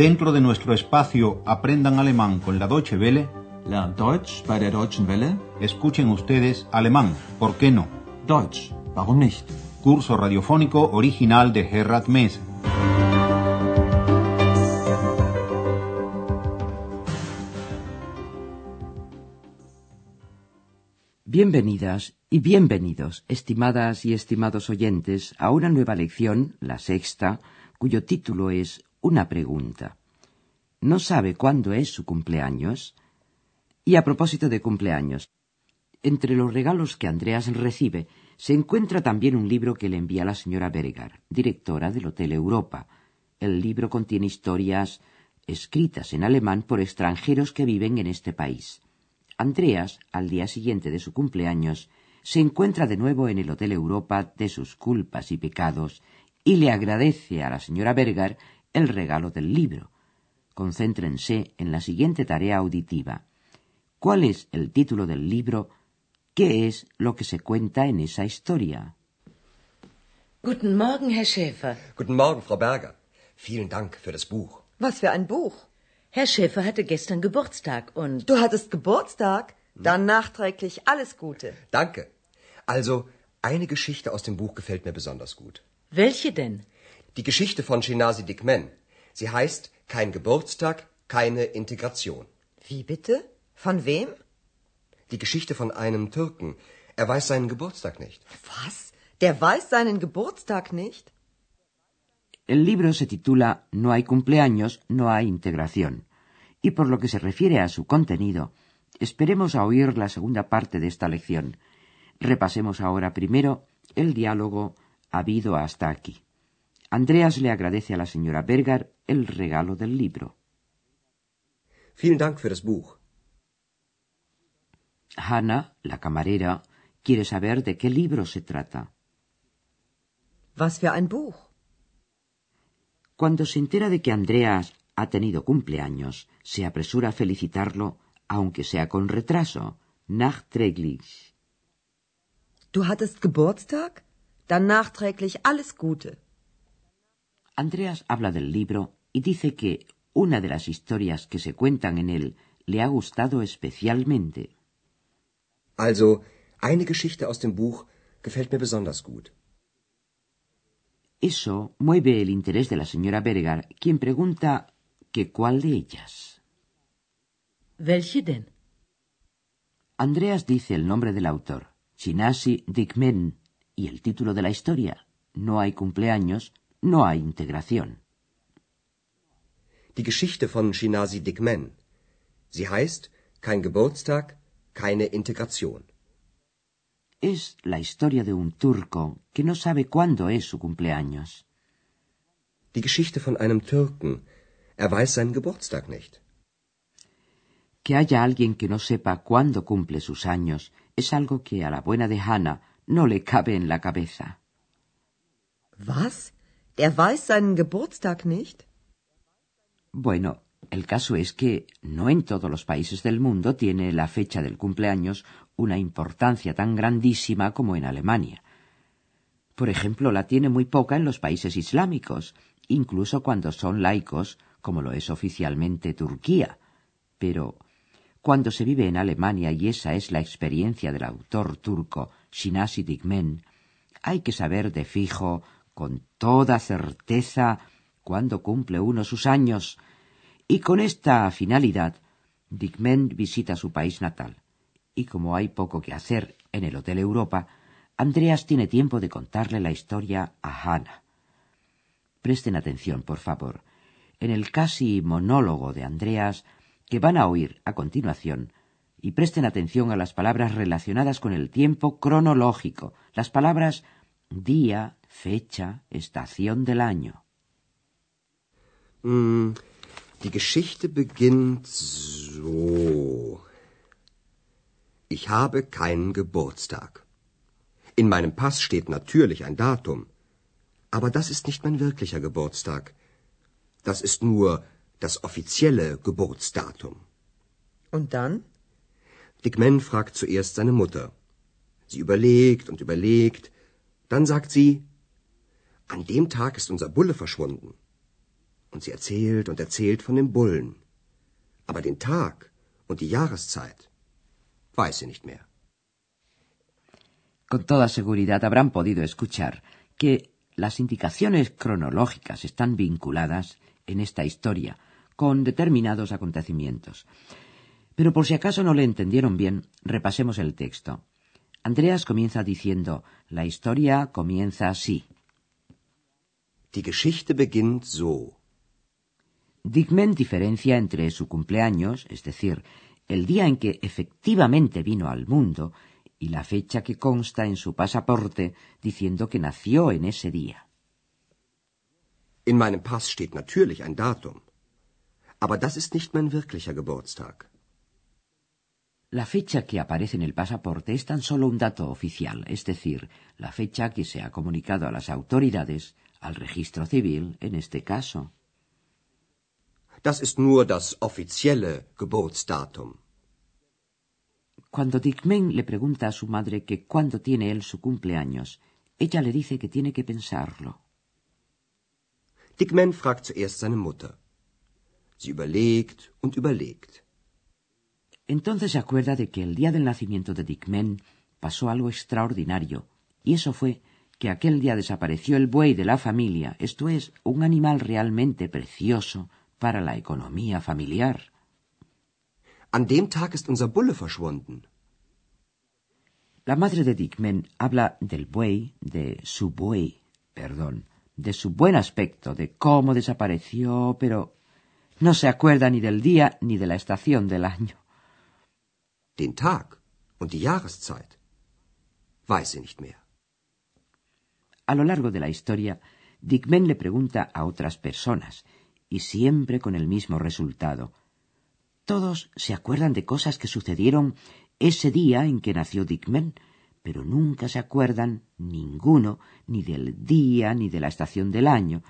Dentro de nuestro espacio Aprendan Alemán con la Deutsche Welle, Lernt Deutsch bei der Deutschen Welle. escuchen ustedes alemán, ¿por qué no? Deutsch, warum nicht? Curso radiofónico original de Gerhard Mese. Bienvenidas y bienvenidos, estimadas y estimados oyentes, a una nueva lección, la sexta, cuyo título es Una pregunta. ¿No sabe cuándo es su cumpleaños? Y a propósito de cumpleaños, entre los regalos que Andreas recibe se encuentra también un libro que le envía la señora Bergar, directora del Hotel Europa. El libro contiene historias escritas en alemán por extranjeros que viven en este país. Andreas, al día siguiente de su cumpleaños, se encuentra de nuevo en el Hotel Europa de sus culpas y pecados y le agradece a la señora Bergar el regalo del libro. Concéntrense en la siguiente tarea auditiva. ¿Cuál es el título del libro? ¿Qué es lo que se cuenta en esa historia? Guten Morgen, Herr Schäfer. Guten Morgen, Frau Berger. Vielen Dank für das Buch. Was für ein Buch? Herr Schäfer hatte gestern Geburtstag und Du hattest Geburtstag? Dann nachträglich alles Gute. Danke. Also, eine Geschichte aus dem Buch gefällt mir besonders gut. welche denn? Die Geschichte von Shinasi Dikmen. Sie heißt Kein Geburtstag, keine Integration. Wie bitte? Von wem? Die Geschichte von einem Türken. Er weiß seinen Geburtstag nicht. Was? Der weiß seinen Geburtstag nicht? El libro se titula No hay cumpleaños, no hay integración. Y por lo que se refiere a su contenido, esperemos a oír la segunda parte de esta lección. Repasemos ahora primero el diálogo habido hasta aquí. Andreas le agradece a la señora Bergar el regalo del libro. Vielen Dank für das Buch. Hannah, la camarera, quiere saber de qué libro se trata. Was für ein Buch? Cuando se entera de que Andreas ha tenido cumpleaños, se apresura a felicitarlo, aunque sea con retraso, nachträglich. Du hattest Geburtstag? Dann nachträglich alles Gute. Andreas habla del libro y dice que una de las historias que se cuentan en él le ha gustado especialmente. Also, eine Geschichte aus dem Buch gefällt mir besonders gut. Eso mueve el interés de la señora Bergar, quien pregunta que cuál de ellas. Welche denn? Andreas dice el nombre del autor, Chinasi Dickmen, y el título de la historia, No hay cumpleaños, no hay integración. Die Geschichte von Shinasi Dikmen. Sie heißt Kein Geburtstag, keine Integration. Es la historia de un turco que no sabe cuándo es su cumpleaños. Die Geschichte von einem Türken. Er weiß seinen Geburtstag nicht. Que haya alguien que no sepa cuándo cumple sus años es algo que a la buena de Hannah no le cabe en la cabeza. Was? Der weiß seinen Geburtstag nicht? Bueno, el caso es que no en todos los países del mundo tiene la fecha del cumpleaños una importancia tan grandísima como en Alemania. Por ejemplo, la tiene muy poca en los países islámicos, incluso cuando son laicos, como lo es oficialmente Turquía. Pero cuando se vive en Alemania, y esa es la experiencia del autor turco Shinasi Dikmen, hay que saber de fijo, con toda certeza, cuándo cumple uno sus años, y con esta finalidad, Dikmen visita su país natal. Y como hay poco que hacer en el Hotel Europa, Andreas tiene tiempo de contarle la historia a Hannah. Presten atención, por favor. En el casi monólogo de Andreas, que van a oír a continuación, y presten atención a las palabras relacionadas con el tiempo cronológico, las palabras día, fecha, estación del año. Hm, die Geschichte beginnt so. Ich habe keinen Geburtstag. In meinem Pass steht natürlich ein Datum. Aber das ist nicht mein wirklicher Geburtstag. Das ist nur das offizielle Geburtsdatum. Und dann? Dick Man fragt zuerst seine Mutter. Sie überlegt und überlegt. Dann sagt sie, an dem Tag ist unser Bulle verschwunden. Und sie erzählt und erzählt von dem Bullen. Aber den Tag und die Jahreszeit weiß sie nicht mehr. Con toda seguridad habrán podido escuchar que las indicaciones cronológicas están vinculadas en esta historia con determinados acontecimientos. Pero por si acaso no le entendieron bien, repasemos el texto. Andreas comienza diciendo, la historia comienza así. Die Geschichte beginnt so. Dickman diferencia entre su cumpleaños, es decir, el día en que efectivamente vino al mundo, y la fecha que consta en su pasaporte diciendo que nació en ese día. In meinem Pass steht natürlich ein Datum. Aber das ist nicht mein wirklicher Geburtstag. La fecha que aparece en el pasaporte es tan solo un dato oficial, es decir, la fecha que se ha comunicado a las autoridades, al registro civil en este caso. Das ist nur das offizielle Geburtsdatum. Cuando Dickman le pregunta a su madre que cuándo tiene él su cumpleaños, ella le dice que tiene que pensarlo. Dickman fragt zuerst seine Mutter. Sie überlegt und überlegt. Entonces se acuerda de que el día del nacimiento de Dickman pasó algo extraordinario, y eso fue que aquel día desapareció el buey de la familia, esto es, un animal realmente precioso para la economía familiar. An dem Tag ist unser Bulle verschwunden. La madre de Dickman habla del buey, de su buey, perdón, de su buen aspecto, de cómo desapareció, pero no se acuerda ni del día ni de la estación del año. Den Tag und die Jahreszeit weiß sie nicht mehr. A lo largo de la historia, Dickman le pregunta a otras personas, y siempre con el mismo resultado. Todos se acuerdan de cosas que sucedieron ese día en que nació Dickman, pero nunca se acuerdan ninguno ni del día ni de la estación del año.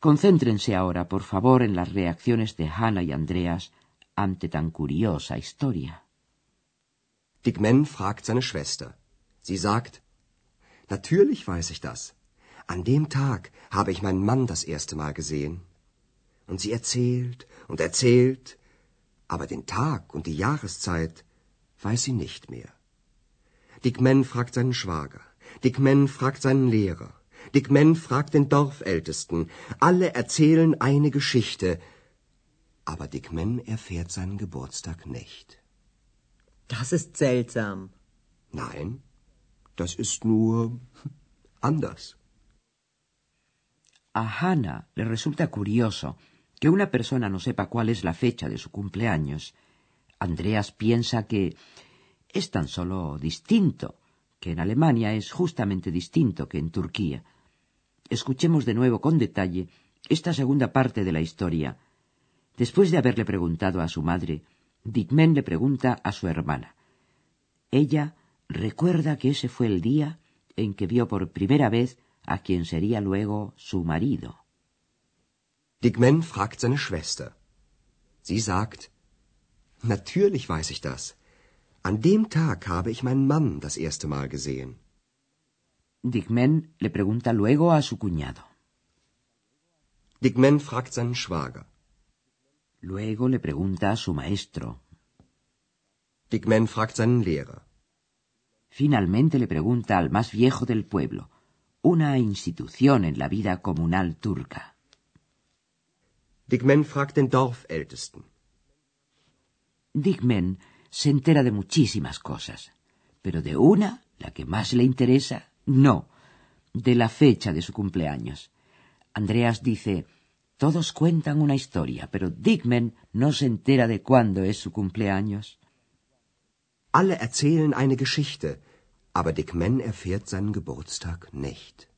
Concéntrense ahora, por favor, en las reacciones de Hannah y Andreas ante tan curiosa historia. Dickman fragt seine Schwester. Sie sagt, Natürlich weiß ich das. An dem Tag habe ich meinen Mann das erste Mal gesehen. Und sie erzählt und erzählt, aber den Tag und die Jahreszeit weiß sie nicht mehr. Dick Men fragt seinen Schwager, Dick Men fragt seinen Lehrer, Dick Men fragt den Dorfältesten. Alle erzählen eine Geschichte, aber Dick Men erfährt seinen Geburtstag nicht. Das ist seltsam. Nein, das nur anders. A Hannah le resulta curioso que una persona no sepa cuál es la fecha de su cumpleaños. Andreas piensa que es tan solo distinto, que en Alemania es justamente distinto que en Turquía. Escuchemos de nuevo con detalle esta segunda parte de la historia. Después de haberle preguntado a su madre, Dickman le pregunta a su hermana. Ella recuerda que ese fue el día en que vio por primera vez a quien sería luego su marido. Dickman fragt seine Schwester. Sie sagt, Natürlich weiß ich das. An dem Tag habe ich meinen Mann das erste Mal gesehen. Dickman le pregunta luego a su cuñado. Dickman fragt seinen Schwager. Luego le pregunta a su maestro. Dickman fragt seinen Lehrer. Finalmente le pregunta al más viejo del pueblo, una institución en la vida comunal turca. Dickman fragt den Dorfältesten. Dickman se entera de muchísimas cosas, pero de una, la que más le interesa, no, de la fecha de su cumpleaños. Andreas dice, todos cuentan una historia, pero Dickman no se entera de cuándo es su cumpleaños. Alle erzählen eine Geschichte, aber Dickman erfährt seinen Geburtstag nicht.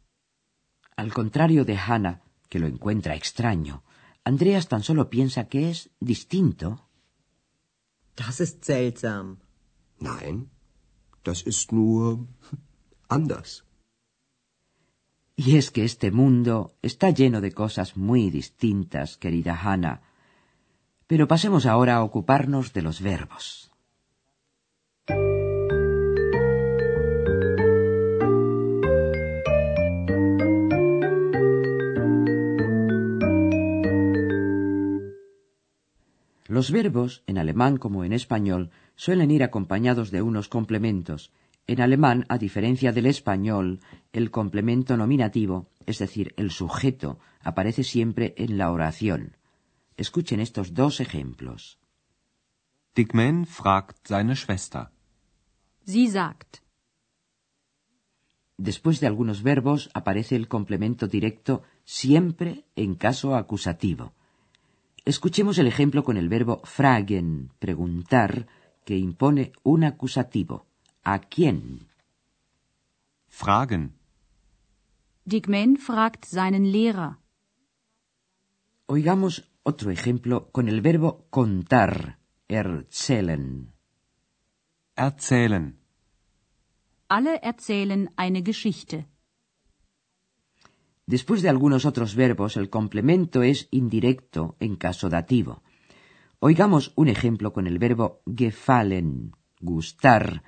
Al contrario de Hannah, que lo encuentra extraño, Andreas tan solo piensa que es distinto. Das ist seltsam. Nein, das ist nur anders. Y es que este mundo está lleno de cosas muy distintas, querida Hannah. Pero pasemos ahora a ocuparnos de los verbos. Los verbos, en alemán como en español, suelen ir acompañados de unos complementos. En alemán, a diferencia del español, el complemento nominativo, es decir, el sujeto, aparece siempre en la oración. Escuchen estos dos ejemplos. Dickman fragt seine Schwester. Sie sagt. Después de algunos verbos aparece el complemento directo siempre en caso acusativo. Escuchemos el ejemplo con el verbo fragen, preguntar, que impone un acusativo. ¿A quién? Fragen. Dickman fragt seinen Lehrer. Oigamos otro ejemplo con el verbo contar, erzählen. Erzählen. Alle erzählen eine Geschichte. Después de algunos otros verbos, el complemento es indirecto en caso dativo. Oigamos un ejemplo con el verbo gefallen, gustar,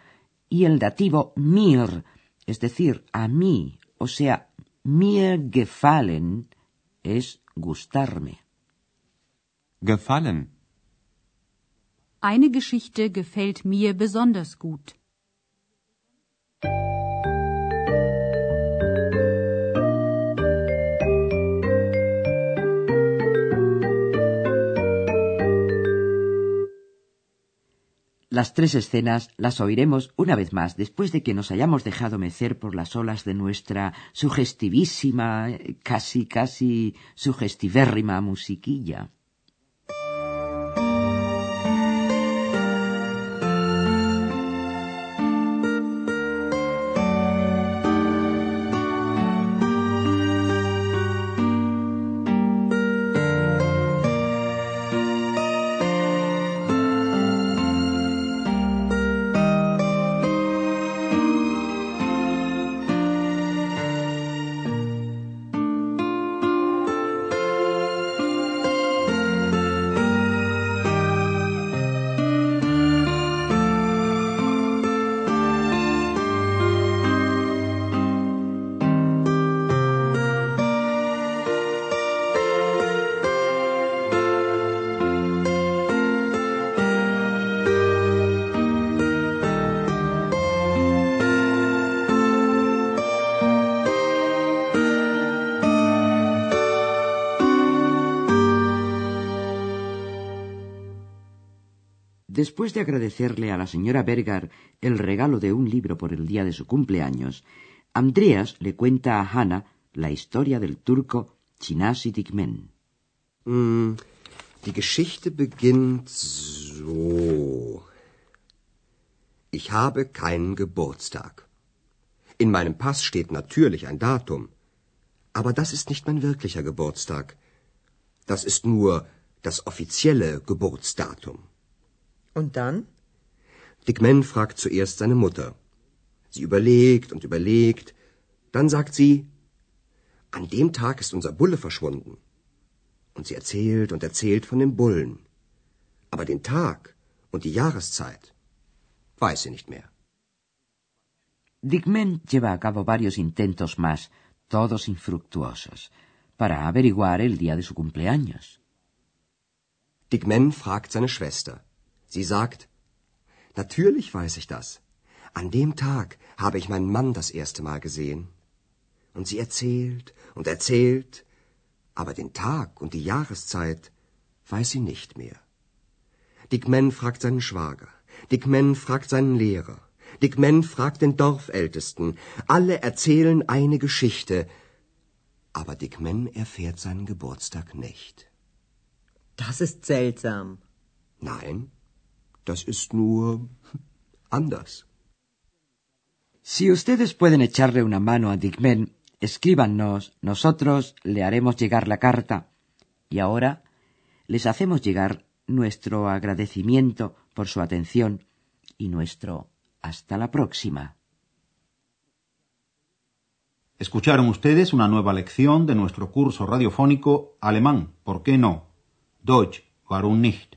y el dativo mir, es decir, a mí, o sea, mir gefallen es gustarme. Gefallen. Eine Geschichte gefällt mir besonders gut. Las tres escenas las oiremos una vez más después de que nos hayamos dejado mecer por las olas de nuestra sugestivísima, casi, casi sugestivérrima musiquilla. Después de agradecerle a la señora Berger el regalo de un libro por el día de su cumpleaños, Andreas le cuenta a Hannah la historia del turco Chinasi Dikmen. Mm, die Geschichte beginnt so. Ich habe keinen Geburtstag. In meinem Pass steht natürlich ein Datum. Aber das ist nicht mein wirklicher Geburtstag. Das ist nur das offizielle Geburtsdatum. Und dann? Dick Man fragt zuerst seine Mutter. Sie überlegt und überlegt. Dann sagt sie, an dem Tag ist unser Bulle verschwunden. Und sie erzählt und erzählt von dem Bullen. Aber den Tag und die Jahreszeit weiß sie nicht mehr. Dickman lleva a cabo varios intentos más, todos infructuosos, para averiguar el día de su cumpleaños. Dickman fragt seine Schwester. Sie sagt, Natürlich weiß ich das. An dem Tag habe ich meinen Mann das erste Mal gesehen. Und sie erzählt und erzählt, aber den Tag und die Jahreszeit weiß sie nicht mehr. Dick Man fragt seinen Schwager, Dick Man fragt seinen Lehrer, Dick Man fragt den Dorfältesten. Alle erzählen eine Geschichte, aber Dick Man erfährt seinen Geburtstag nicht. Das ist seltsam. Nein, das ist nur anders. Si ustedes pueden echarle una mano a Dickman, escríbanos, nosotros le haremos llegar la carta. Y ahora les hacemos llegar nuestro agradecimiento por su atención y nuestro hasta la próxima. Escucharon ustedes una nueva lección de nuestro curso radiofónico Alemán, ¿por qué no? Deutsch, warum nicht?